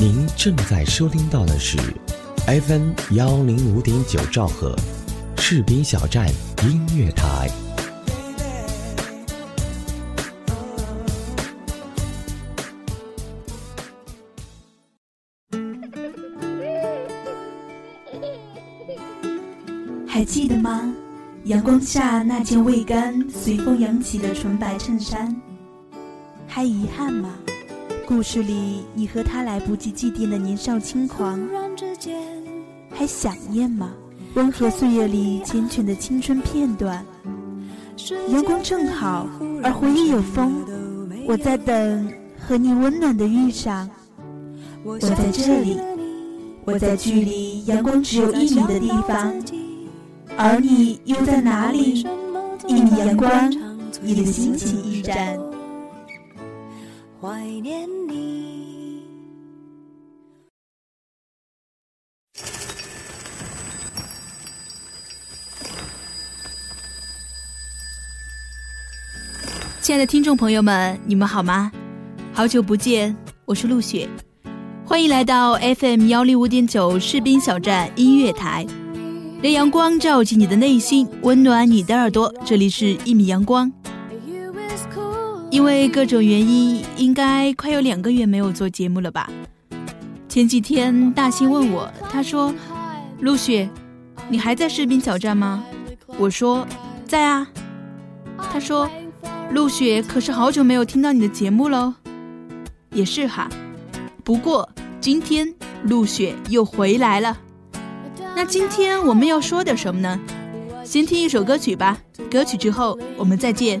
您正在收听到的是 FM 幺零五点九兆赫，士兵小站音乐台。还记得吗？阳光下那件未干、随风扬起的纯白衬衫，还遗憾吗？故事里你和他来不及祭奠的年少轻狂，还想念吗？温和岁月里缱绻的青春片段。阳光正好，而回忆有风。我在等和你温暖的遇上。我在这里，我在距离阳光只有一米的地方。而你又在哪里？一米阳光，你的心情驿站。怀念亲爱的听众朋友们，你们好吗？好久不见，我是陆雪，欢迎来到 FM 幺零五点九士兵小站音乐台。让阳光照进你的内心，温暖你的耳朵。这里是一米阳光。因为各种原因，应该快有两个月没有做节目了吧？前几天大兴问我，他说：“陆雪，你还在士兵小站吗？”我说：“在啊。”他说：“陆雪，可是好久没有听到你的节目喽。”也是哈，不过今天陆雪又回来了。那今天我们要说点什么呢？先听一首歌曲吧，歌曲之后我们再见。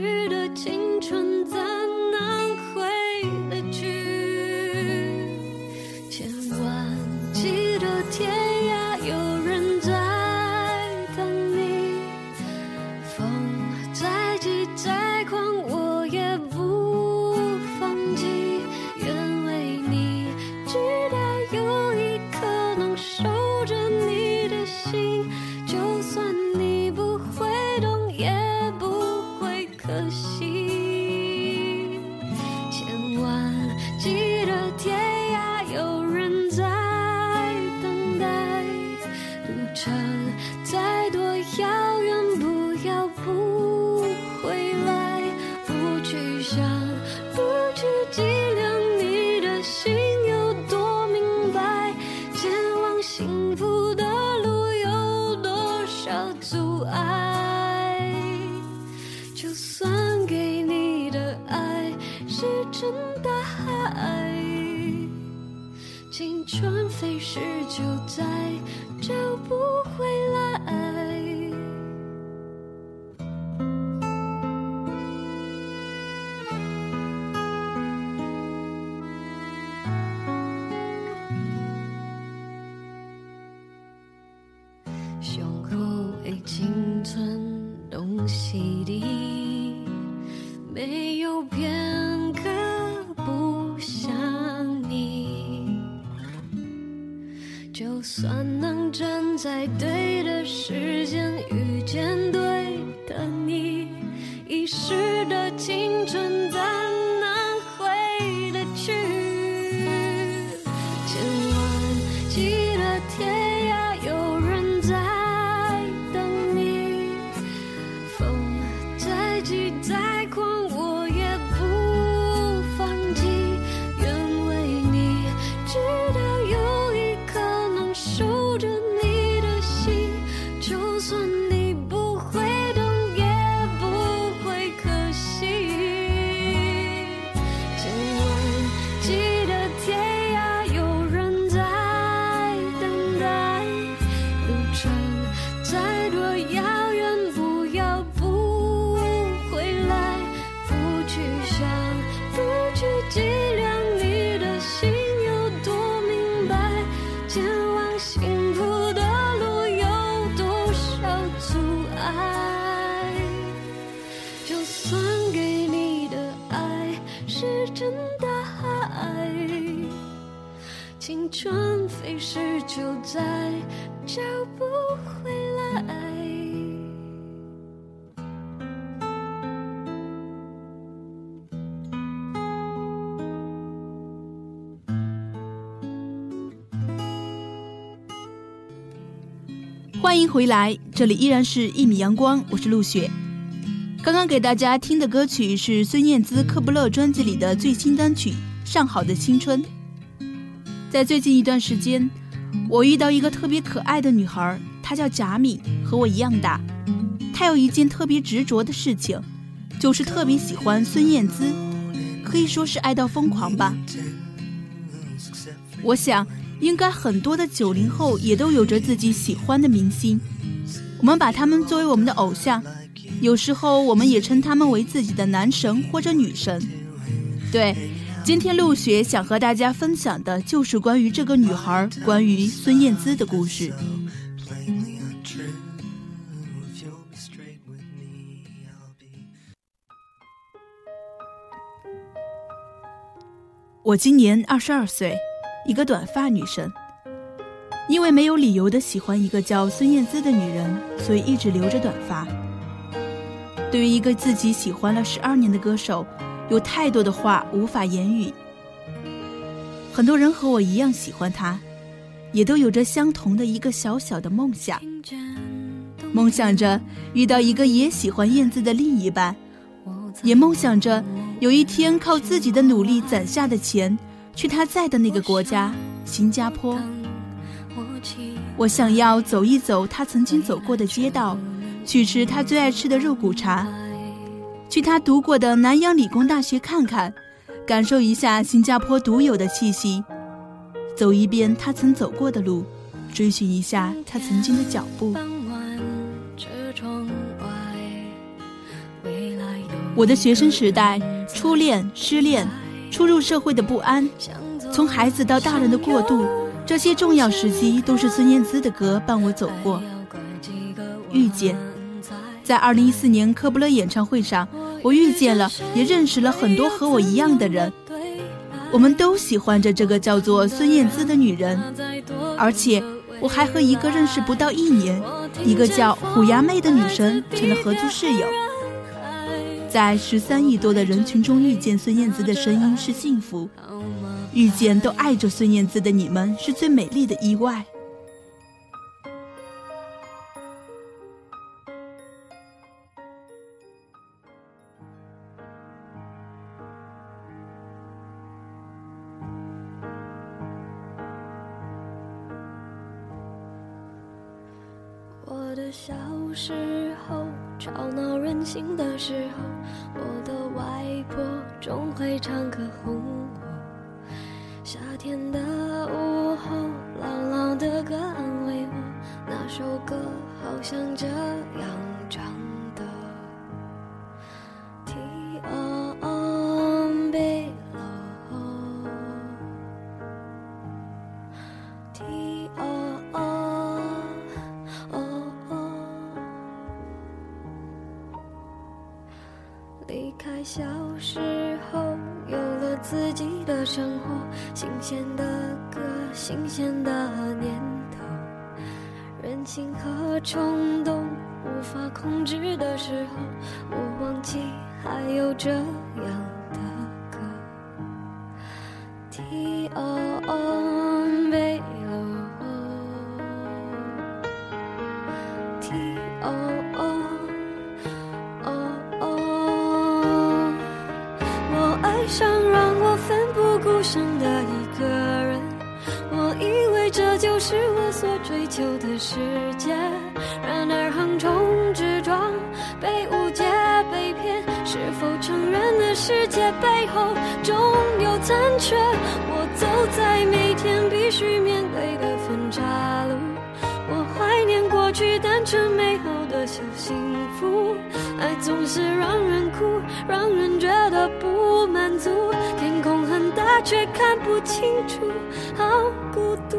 去的青春在算能站在对的时间遇见幸福的路有多少阻碍？就算给你的爱是真，的爱，青春飞逝，就再找不回来。欢迎回来，这里依然是一米阳光，我是陆雪。刚刚给大家听的歌曲是孙燕姿《克不勒》专辑里的最新单曲《上好的青春》。在最近一段时间，我遇到一个特别可爱的女孩，她叫贾米，和我一样大。她有一件特别执着的事情，就是特别喜欢孙燕姿，可以说是爱到疯狂吧。我想。应该很多的九零后也都有着自己喜欢的明星，我们把他们作为我们的偶像，有时候我们也称他们为自己的男神或者女神。对，今天陆雪想和大家分享的就是关于这个女孩，关于孙燕姿的故事。我今年二十二岁。一个短发女生，因为没有理由的喜欢一个叫孙燕姿的女人，所以一直留着短发。对于一个自己喜欢了十二年的歌手，有太多的话无法言语。很多人和我一样喜欢她，也都有着相同的一个小小的梦想，梦想着遇到一个也喜欢燕姿的另一半，也梦想着有一天靠自己的努力攒下的钱。去他在的那个国家，新加坡。我想要走一走他曾经走过的街道，去吃他最爱吃的肉骨茶，去他读过的南洋理工大学看看，感受一下新加坡独有的气息，走一遍他曾走过的路，追寻一下他曾经的脚步。我的学生时代，初恋，失恋。初入社会的不安，从孩子到大人的过渡，这些重要时期都是孙燕姿的歌伴我走过。遇见，在二零一四年科布勒演唱会上，我遇见了，也认识了很多和我一样的人。我们都喜欢着这个叫做孙燕姿的女人，而且我还和一个认识不到一年，一个叫虎牙妹的女生成了合租室友。在十三亿多的人群中遇见孙燕姿的声音是幸福，遇见都爱着孙燕姿的你们是最美丽的意外。像这样唱。小时候有了自己的生活，新鲜的歌，新鲜的，心和冲动无法控制的时候，我忘记还有这样的歌。T O O 总是让人哭，让人觉得不满足。天空很大，却看不清楚，好孤独。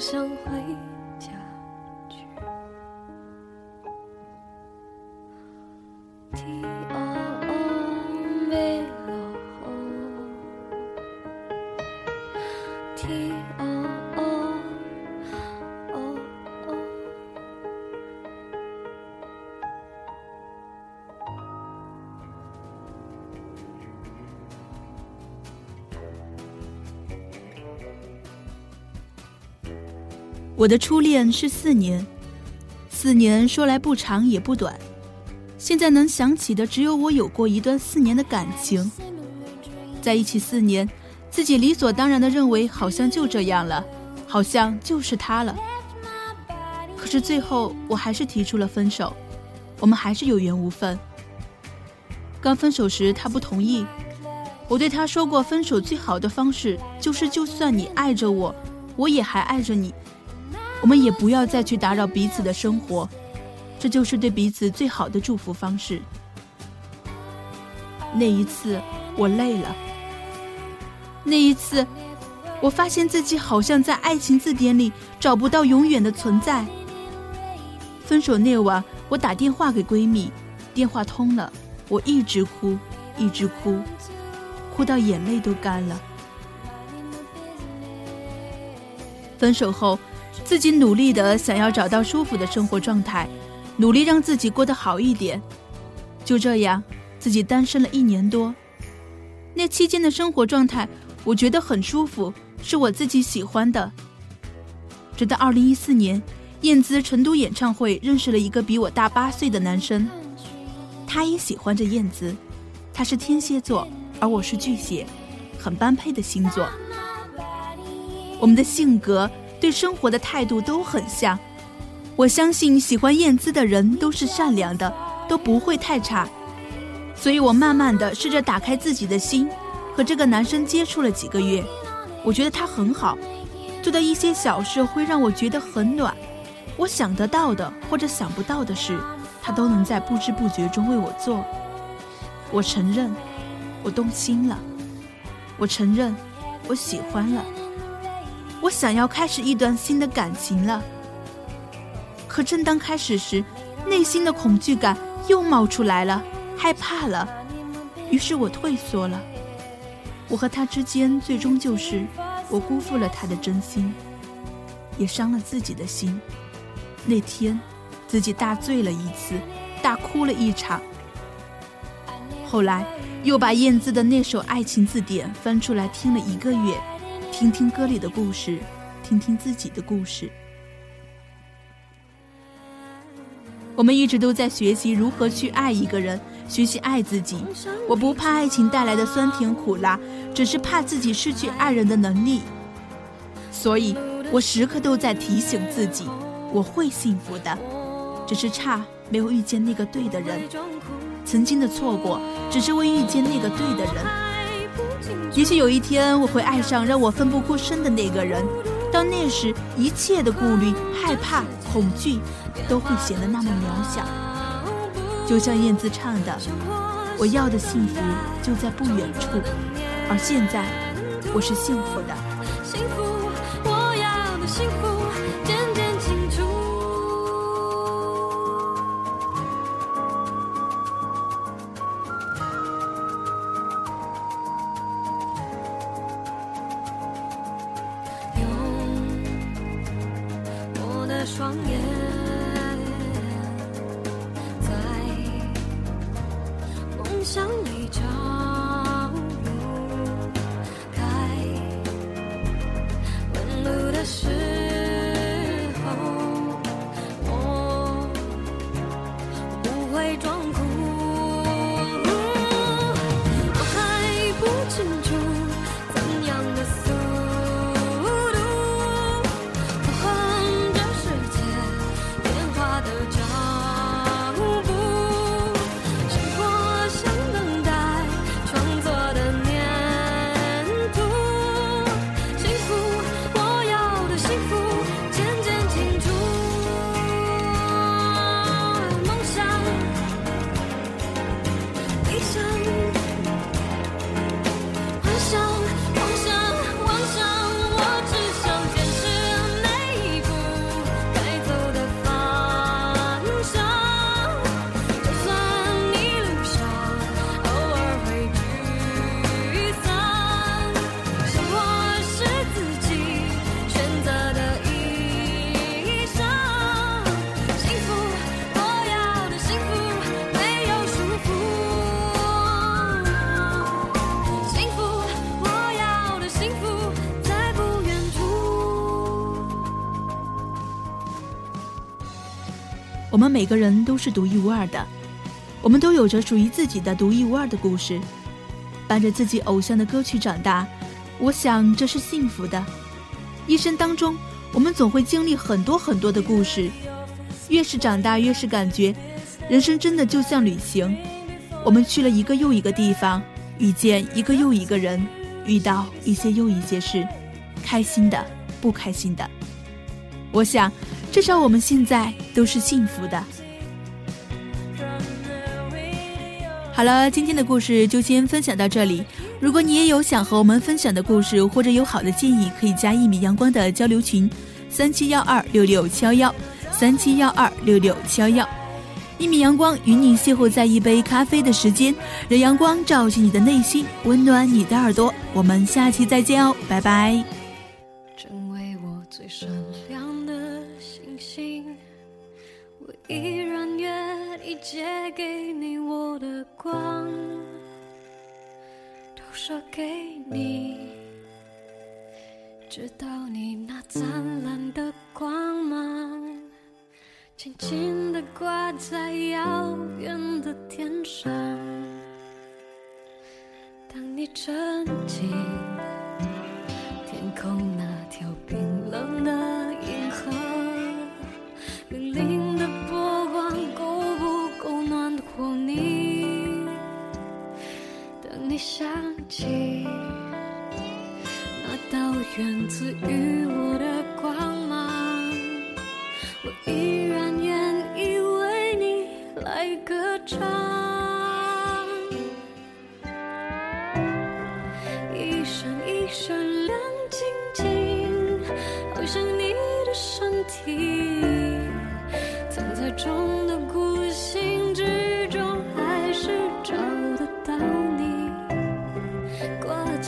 相会我的初恋是四年，四年说来不长也不短。现在能想起的只有我有过一段四年的感情，在一起四年，自己理所当然的认为好像就这样了，好像就是他了。可是最后我还是提出了分手，我们还是有缘无分。刚分手时他不同意，我对他说过，分手最好的方式就是就算你爱着我，我也还爱着你。我们也不要再去打扰彼此的生活，这就是对彼此最好的祝福方式。那一次我累了，那一次我发现自己好像在爱情字典里找不到永远的存在。分手那晚，我打电话给闺蜜，电话通了，我一直哭，一直哭，哭到眼泪都干了。分手后。自己努力的想要找到舒服的生活状态，努力让自己过得好一点。就这样，自己单身了一年多。那期间的生活状态，我觉得很舒服，是我自己喜欢的。直到二零一四年，燕姿成都演唱会认识了一个比我大八岁的男生，他也喜欢着燕姿。他是天蝎座，而我是巨蟹，很般配的星座。我们的性格。对生活的态度都很像，我相信喜欢燕姿的人都是善良的，都不会太差。所以我慢慢的试着打开自己的心，和这个男生接触了几个月，我觉得他很好，做的一些小事会让我觉得很暖。我想得到的或者想不到的事，他都能在不知不觉中为我做。我承认，我动心了，我承认，我喜欢了。我想要开始一段新的感情了，可正当开始时，内心的恐惧感又冒出来了，害怕了，于是我退缩了。我和他之间最终就是我辜负了他的真心，也伤了自己的心。那天，自己大醉了一次，大哭了一场。后来又把燕姿的那首《爱情字典》翻出来听了一个月。听听歌里的故事，听听自己的故事。我们一直都在学习如何去爱一个人，学习爱自己。我不怕爱情带来的酸甜苦辣，只是怕自己失去爱人的能力。所以我时刻都在提醒自己，我会幸福的，只是差没有遇见那个对的人。曾经的错过，只是为遇见那个对的人。也许有一天我会爱上让我奋不顾身的那个人，到那时一切的顾虑、害怕、恐惧都会显得那么渺小。就像燕子唱的：“我要的幸福就在不远处，而现在我是幸福的。”想我们每个人都是独一无二的，我们都有着属于自己的独一无二的故事。伴着自己偶像的歌曲长大，我想这是幸福的。一生当中，我们总会经历很多很多的故事，越是长大，越是感觉，人生真的就像旅行。我们去了一个又一个地方，遇见一个又一个人，遇到一些又一些事，开心的，不开心的。我想，至少我们现在都是幸福的。好了，今天的故事就先分享到这里。如果你也有想和我们分享的故事，或者有好的建议，可以加一米阳光的交流群：三七幺二六六七幺幺，三七幺二六六七幺幺。一米阳光与你邂逅在一杯咖啡的时间，让阳光照进你的内心，温暖你的耳朵。我们下期再见哦，拜拜。借给你我的光，都射给你，直到你那灿烂的光芒，轻轻地挂在遥远的天上。当你沉浸。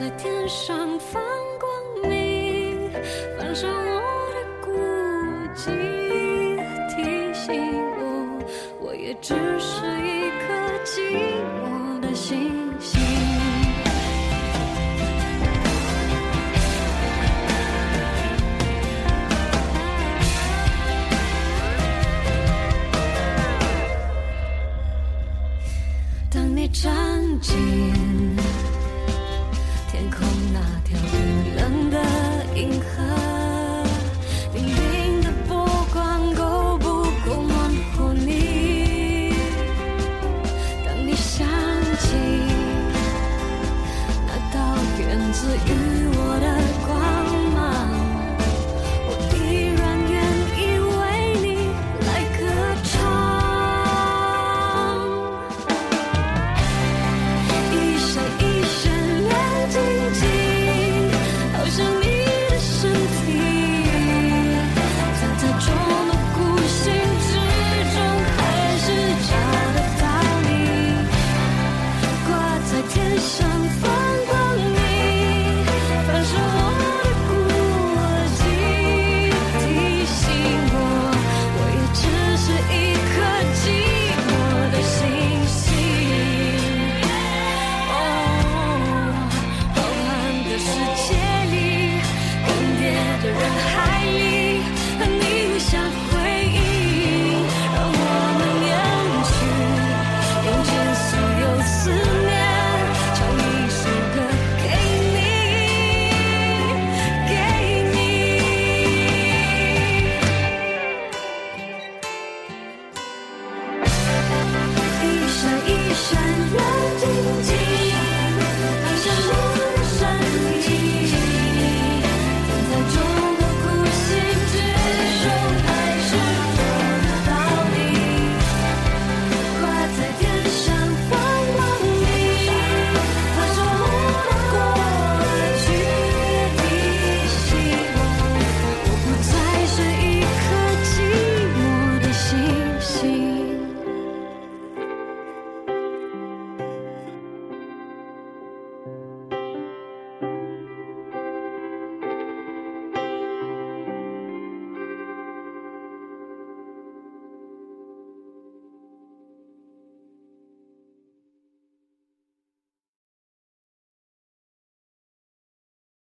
在天上放